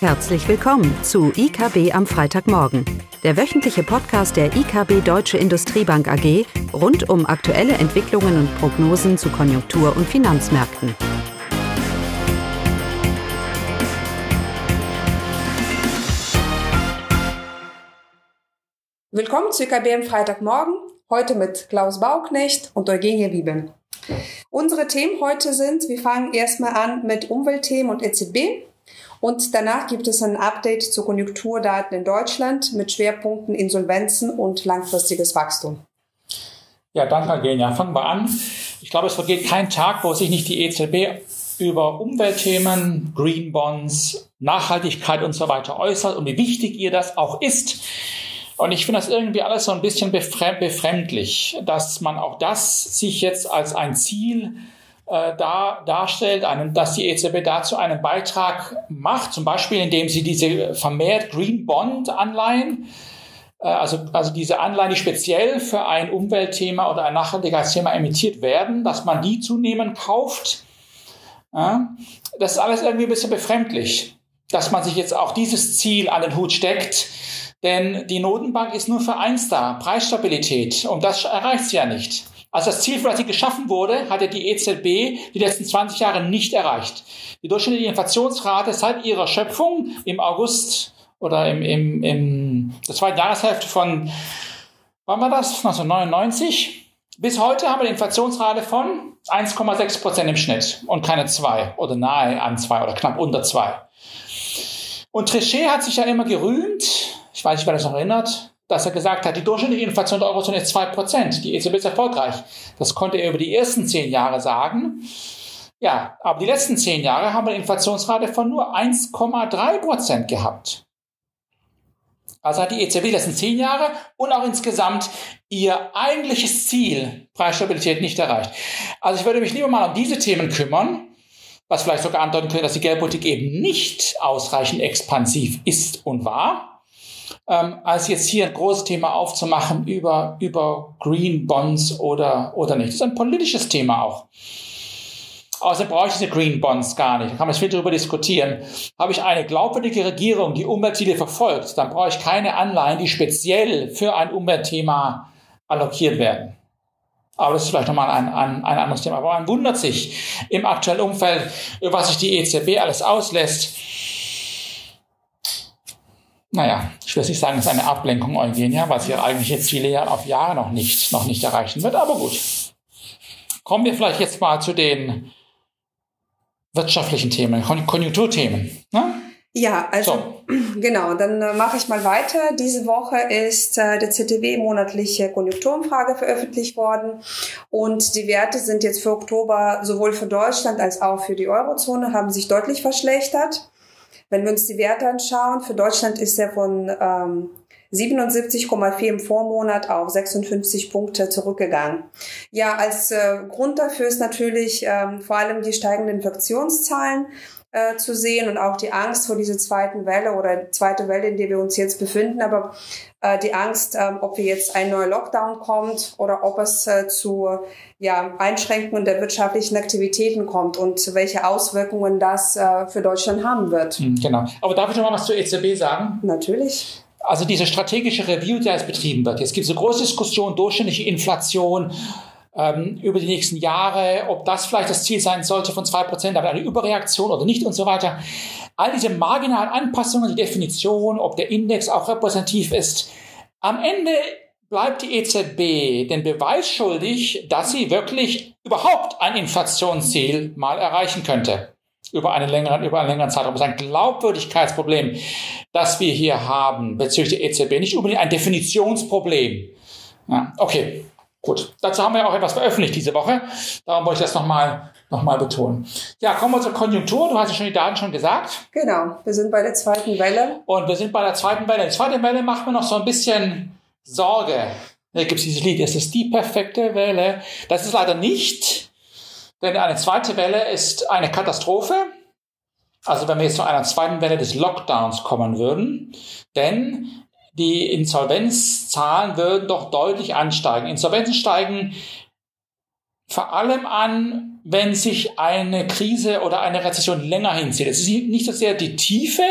Herzlich willkommen zu IKB am Freitagmorgen, der wöchentliche Podcast der IKB Deutsche Industriebank AG rund um aktuelle Entwicklungen und Prognosen zu Konjunktur- und Finanzmärkten. Willkommen zu IKB am Freitagmorgen, heute mit Klaus Bauknecht und Eugenie Wiebe. Unsere Themen heute sind, wir fangen erstmal an mit Umweltthemen und EZB. Und danach gibt es ein Update zu Konjunkturdaten in Deutschland mit Schwerpunkten Insolvenzen und langfristiges Wachstum. Ja, danke, Agenia. Fangen wir an. Ich glaube, es vergeht kein Tag, wo sich nicht die EZB über Umweltthemen, Green Bonds, Nachhaltigkeit und so weiter äußert und wie wichtig ihr das auch ist. Und ich finde das irgendwie alles so ein bisschen befremdlich, dass man auch das sich jetzt als ein Ziel äh, da, darstellt, einen, dass die EZB dazu einen Beitrag macht, zum Beispiel indem sie diese vermehrt Green Bond Anleihen, äh, also, also diese Anleihen, die speziell für ein Umweltthema oder ein Nachhaltigkeitsthema emittiert werden, dass man die zunehmend kauft. Ja, das ist alles irgendwie ein bisschen befremdlich, dass man sich jetzt auch dieses Ziel an den Hut steckt. Denn die Notenbank ist nur für eins da, Preisstabilität. Und das erreicht sie ja nicht. Als das Ziel, für sie geschaffen wurde, hatte die EZB die letzten 20 Jahre nicht erreicht. Die durchschnittliche Inflationsrate seit ihrer Schöpfung im August oder im, im, im der zweiten Jahreshälfte von, wann war das? 1999? Bis heute haben wir eine Inflationsrate von 1,6 Prozent im Schnitt und keine zwei oder nahe an zwei oder knapp unter zwei. Und Trichet hat sich ja immer gerühmt, ich weiß nicht, wer das noch erinnert, dass er gesagt hat, die durchschnittliche Inflation der Eurozone ist 2%. Die EZB ist erfolgreich. Das konnte er über die ersten zehn Jahre sagen. Ja, aber die letzten zehn Jahre haben wir eine Inflationsrate von nur 1,3% gehabt. Also hat die EZB die letzten zehn Jahre und auch insgesamt ihr eigentliches Ziel, Preisstabilität, nicht erreicht. Also ich würde mich lieber mal um diese Themen kümmern, was vielleicht sogar andeuten könnte, dass die Geldpolitik eben nicht ausreichend expansiv ist und war ähm, als jetzt hier ein großes Thema aufzumachen über, über Green Bonds oder, oder nicht. Das ist ein politisches Thema auch. Außerdem brauche ich diese Green Bonds gar nicht. Da kann man viel darüber diskutieren. Habe ich eine glaubwürdige Regierung, die Umweltziele verfolgt, dann brauche ich keine Anleihen, die speziell für ein Umweltthema allokiert werden. Aber das ist vielleicht nochmal ein, ein, ein anderes Thema. Aber man wundert sich im aktuellen Umfeld, was sich die EZB alles auslässt naja, ich will nicht sagen, es ist eine Ablenkung Eugenia, sie ihre eigentliche Ziele ja auf Jahre noch nicht, noch nicht erreichen wird, aber gut. Kommen wir vielleicht jetzt mal zu den wirtschaftlichen Themen, Konjunkturthemen. Ne? Ja, also so. genau, dann äh, mache ich mal weiter. Diese Woche ist äh, der ZTW monatliche Konjunkturumfrage veröffentlicht worden und die Werte sind jetzt für Oktober sowohl für Deutschland als auch für die Eurozone haben sich deutlich verschlechtert. Wenn wir uns die Werte anschauen, für Deutschland ist er von ähm, 77,4 im Vormonat auf 56 Punkte zurückgegangen. Ja, als äh, Grund dafür ist natürlich ähm, vor allem die steigenden Infektionszahlen äh, zu sehen und auch die Angst vor dieser zweiten Welle oder zweite Welle, in der wir uns jetzt befinden. Aber äh, die Angst, äh, ob wir jetzt ein neuer Lockdown kommt oder ob es äh, zu ja, Einschränkungen der wirtschaftlichen Aktivitäten kommt und welche Auswirkungen das äh, für Deutschland haben wird. Hm, genau. Aber darf ich noch mal was zur EZB sagen? Natürlich. Also diese strategische Review, die jetzt betrieben wird. Es gibt so große Diskussion, durchschnittliche Inflation ähm, über die nächsten Jahre, ob das vielleicht das Ziel sein sollte von zwei Prozent, aber eine Überreaktion oder nicht und so weiter. All diese marginalen Anpassungen, die Definition, ob der Index auch repräsentativ ist. Am Ende bleibt die EZB den Beweis schuldig, dass sie wirklich überhaupt ein Inflationsziel mal erreichen könnte. Über einen längeren, über einen längeren Zeitraum. Das ist ein Glaubwürdigkeitsproblem, das wir hier haben bezüglich der EZB. Nicht unbedingt ein Definitionsproblem. Ja, okay. Gut, dazu haben wir auch etwas veröffentlicht diese Woche. Darum wollte ich das nochmal noch mal betonen. Ja, kommen wir zur Konjunktur. Du hast ja schon die Daten schon gesagt. Genau, wir sind bei der zweiten Welle. Und wir sind bei der zweiten Welle. Die zweite Welle macht mir noch so ein bisschen Sorge. Da gibt es dieses Lied, es ist die perfekte Welle. Das ist leider nicht, denn eine zweite Welle ist eine Katastrophe. Also wenn wir jetzt zu einer zweiten Welle des Lockdowns kommen würden, denn die Insolvenzzahlen würden doch deutlich ansteigen. Insolvenzen steigen vor allem an, wenn sich eine Krise oder eine Rezession länger hinzieht. Es ist nicht so sehr die Tiefe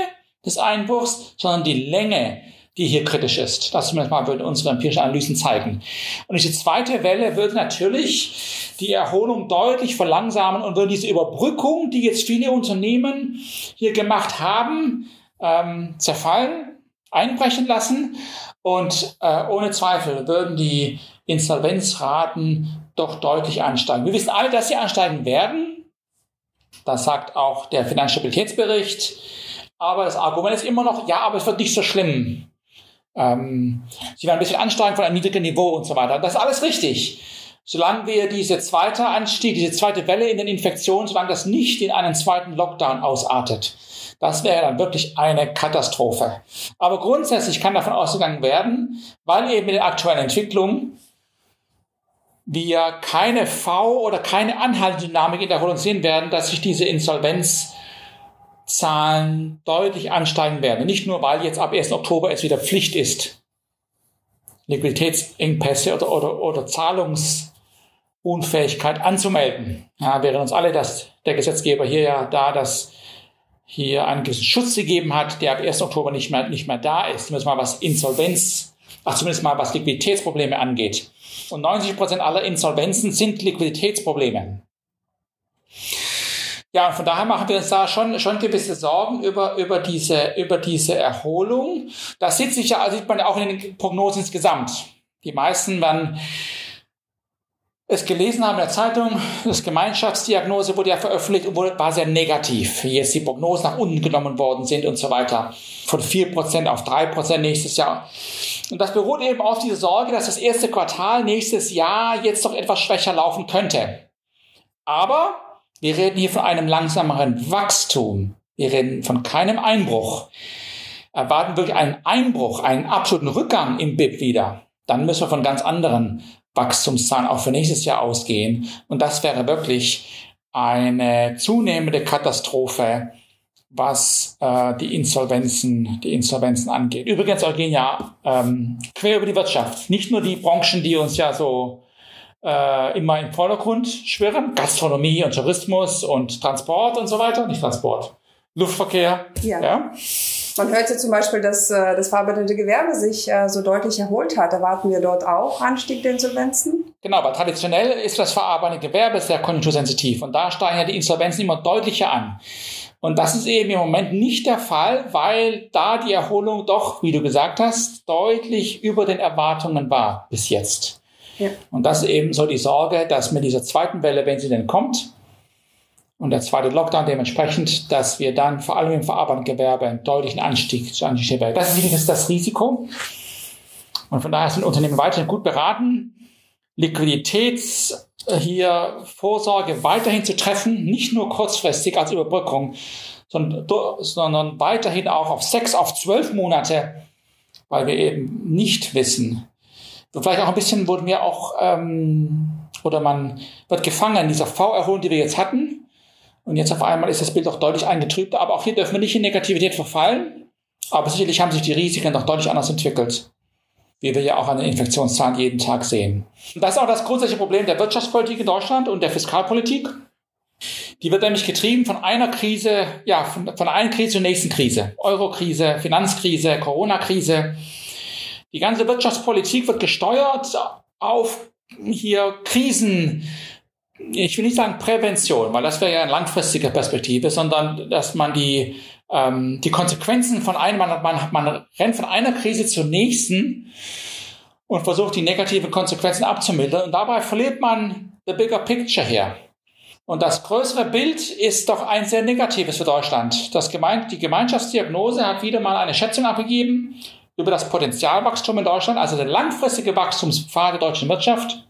des Einbruchs, sondern die Länge, die hier kritisch ist. Das zumindest mal würden unsere empirischen Analysen zeigen. Und diese zweite Welle würde natürlich die Erholung deutlich verlangsamen und würde diese Überbrückung, die jetzt viele Unternehmen hier gemacht haben, ähm, zerfallen, einbrechen lassen. Und äh, ohne Zweifel würden die Insolvenzraten doch deutlich ansteigen. Wir wissen alle, dass sie ansteigen werden. Das sagt auch der Finanzstabilitätsbericht. Aber das Argument ist immer noch, ja, aber es wird nicht so schlimm. Ähm, sie werden ein bisschen ansteigen von einem niedrigen Niveau und so weiter. Das ist alles richtig. Solange wir diese zweite Anstieg, diese zweite Welle in den Infektionen, solange das nicht in einen zweiten Lockdown ausartet, das wäre dann wirklich eine Katastrophe. Aber grundsätzlich kann davon ausgegangen werden, weil eben in der aktuellen Entwicklung wir keine V- oder keine Anhaltendynamik in der Erholung sehen werden, dass sich diese Insolvenz Zahlen deutlich ansteigen werden. Nicht nur, weil jetzt ab 1. Oktober es wieder Pflicht ist, Liquiditätsengpässe oder, oder, oder Zahlungsunfähigkeit anzumelden. Ja, während uns alle das, der Gesetzgeber hier ja da das hier einen gewissen Schutz gegeben hat, der ab 1. Oktober nicht mehr, nicht mehr da ist. Zumindest mal was Insolvenz, ach zumindest mal was Liquiditätsprobleme angeht. Und 90 Prozent aller Insolvenzen sind Liquiditätsprobleme. Ja, von daher machen wir uns da schon, schon gewisse Sorgen über, über, diese, über diese Erholung. Das sieht sich ja, sieht man ja auch in den Prognosen insgesamt. Die meisten werden es gelesen haben in der Zeitung, das Gemeinschaftsdiagnose wurde ja veröffentlicht und war sehr negativ, wie jetzt die Prognosen nach unten genommen worden sind und so weiter. Von 4% auf 3% nächstes Jahr. Und das beruht eben auf dieser Sorge, dass das erste Quartal nächstes Jahr jetzt doch etwas schwächer laufen könnte. Aber wir reden hier von einem langsameren Wachstum. Wir reden von keinem Einbruch. Erwarten wirklich einen Einbruch, einen absoluten Rückgang im BIP wieder. Dann müssen wir von ganz anderen Wachstumszahlen auch für nächstes Jahr ausgehen. Und das wäre wirklich eine zunehmende Katastrophe, was äh, die Insolvenzen, die Insolvenzen angeht. Übrigens, Eugenia, ähm, quer über die Wirtschaft. Nicht nur die Branchen, die uns ja so äh, immer im Vordergrund schwirren. Gastronomie und Tourismus und Transport und so weiter. Nicht Transport. Luftverkehr. Ja. ja. Man hört ja zum Beispiel, dass äh, das verarbeitende Gewerbe sich äh, so deutlich erholt hat. Erwarten wir dort auch Anstieg der Insolvenzen? Genau, aber traditionell ist das verarbeitende Gewerbe sehr konjunktursensitiv und da steigen ja die Insolvenzen immer deutlicher an. Und das ist eben im Moment nicht der Fall, weil da die Erholung doch, wie du gesagt hast, deutlich über den Erwartungen war bis jetzt. Und das ist eben so die Sorge, dass mit dieser zweiten Welle, wenn sie denn kommt, und der zweite Lockdown dementsprechend, dass wir dann vor allem im verarbeitenden Gewerbe einen deutlichen Anstieg zu Anstieg. Das ist das Risiko. Und von daher sind Unternehmen weiterhin gut beraten, Liquiditäts äh, hier Vorsorge weiterhin zu treffen, nicht nur kurzfristig als Überbrückung, sondern, sondern weiterhin auch auf sechs, auf zwölf Monate, weil wir eben nicht wissen, vielleicht auch ein bisschen wurden wir auch, ähm, oder man wird gefangen in dieser V-Erholung, die wir jetzt hatten. Und jetzt auf einmal ist das Bild auch deutlich eingetrübt. Aber auch hier dürfen wir nicht in Negativität verfallen. Aber sicherlich haben sich die Risiken doch deutlich anders entwickelt. Wie wir ja auch an den Infektionszahlen jeden Tag sehen. Und das ist auch das grundsätzliche Problem der Wirtschaftspolitik in Deutschland und der Fiskalpolitik. Die wird nämlich getrieben von einer Krise, ja, von, von einer Krise zur nächsten Krise. Euro-Krise, Finanzkrise, Corona-Krise. Die ganze Wirtschaftspolitik wird gesteuert auf hier Krisen, ich will nicht sagen Prävention, weil das wäre ja eine langfristige Perspektive, sondern dass man die, ähm, die Konsequenzen von einem, man, man, man rennt von einer Krise zur nächsten und versucht die negativen Konsequenzen abzumildern und dabei verliert man the bigger picture her. Und das größere Bild ist doch ein sehr negatives für Deutschland. Das Gemein die Gemeinschaftsdiagnose hat wieder mal eine Schätzung abgegeben über das Potenzialwachstum in Deutschland, also der langfristige Wachstumspfad der deutschen Wirtschaft.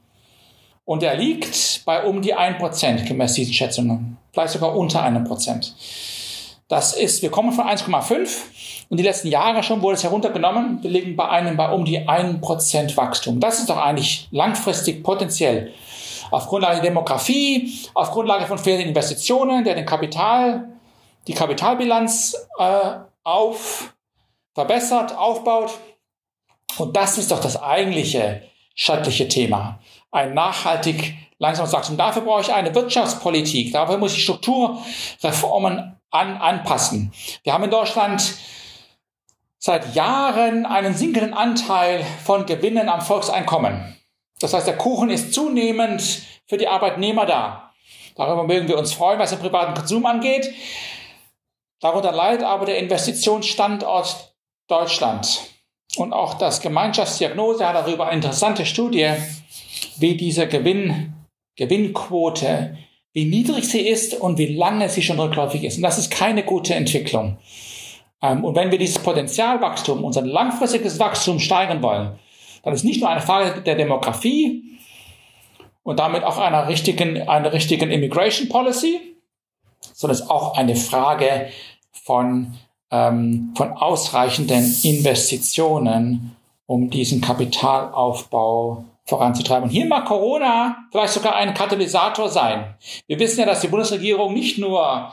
Und er liegt bei um die 1% gemäß diesen Schätzungen. Vielleicht sogar unter einem Prozent. Das ist, wir kommen von 1,5 und die letzten Jahre schon wurde es heruntergenommen. Wir liegen bei einem bei um die 1% Wachstum. Das ist doch eigentlich langfristig potenziell. Auf Grundlage der Demografie, auf Grundlage von fehlenden Investitionen, der den Kapital, die Kapitalbilanz äh, auf verbessert, aufbaut. Und das ist doch das eigentliche schädliche Thema. Ein nachhaltig langsames Wachstum. Dafür brauche ich eine Wirtschaftspolitik. Dafür muss ich Strukturreformen an, anpassen. Wir haben in Deutschland seit Jahren einen sinkenden Anteil von Gewinnen am Volkseinkommen. Das heißt, der Kuchen ist zunehmend für die Arbeitnehmer da. Darüber mögen wir uns freuen, was den privaten Konsum angeht. Darunter leidet aber der Investitionsstandort Deutschland. Und auch das Gemeinschaftsdiagnose hat darüber eine interessante Studie, wie diese Gewinn, Gewinnquote, wie niedrig sie ist und wie lange sie schon rückläufig ist. Und das ist keine gute Entwicklung. Ähm, und wenn wir dieses Potenzialwachstum, unser langfristiges Wachstum steigern wollen, dann ist nicht nur eine Frage der Demografie und damit auch einer richtigen, einer richtigen Immigration Policy, sondern es ist auch eine Frage von, ähm, von ausreichenden Investitionen, um diesen Kapitalaufbau voranzutreiben. Und hier mag Corona vielleicht sogar ein Katalysator sein. Wir wissen ja, dass die Bundesregierung nicht nur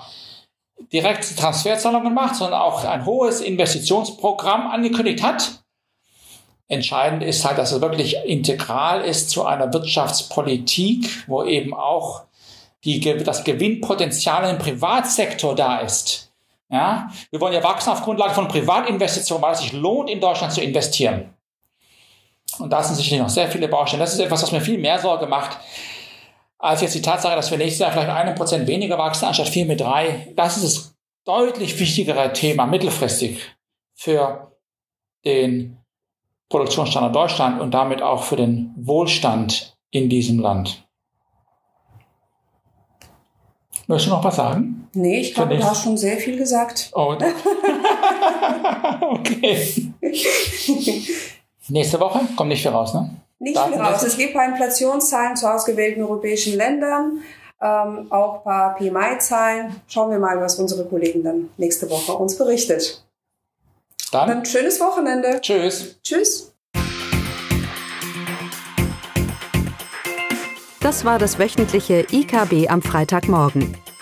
direkte Transferzahlungen macht, sondern auch ein hohes Investitionsprogramm angekündigt hat. Entscheidend ist halt, dass es wirklich integral ist zu einer Wirtschaftspolitik, wo eben auch die, das Gewinnpotenzial im Privatsektor da ist. Ja, wir wollen ja wachsen auf Grundlage von Privatinvestitionen, weil es sich lohnt, in Deutschland zu investieren. Und da sind sicherlich noch sehr viele Baustellen. Das ist etwas, was mir viel mehr Sorge macht, als jetzt die Tatsache, dass wir nächstes Jahr vielleicht einen Prozent weniger wachsen, anstatt vier mit drei. Das ist das deutlich wichtigere Thema mittelfristig für den Produktionsstandort Deutschland und damit auch für den Wohlstand in diesem Land. Möchtest du noch was sagen? Nee, ich glaube, du hast schon sehr viel gesagt. Oh. okay. Nächste Woche kommt nicht viel raus, ne? Nicht viel raus. Es gibt ein paar Inflationszahlen zu ausgewählten europäischen Ländern, ähm, auch ein paar PMI-Zahlen. Schauen wir mal, was unsere Kollegen dann nächste Woche uns berichtet. Dann, dann schönes Wochenende. Tschüss. Tschüss. Das war das wöchentliche IKB am Freitagmorgen.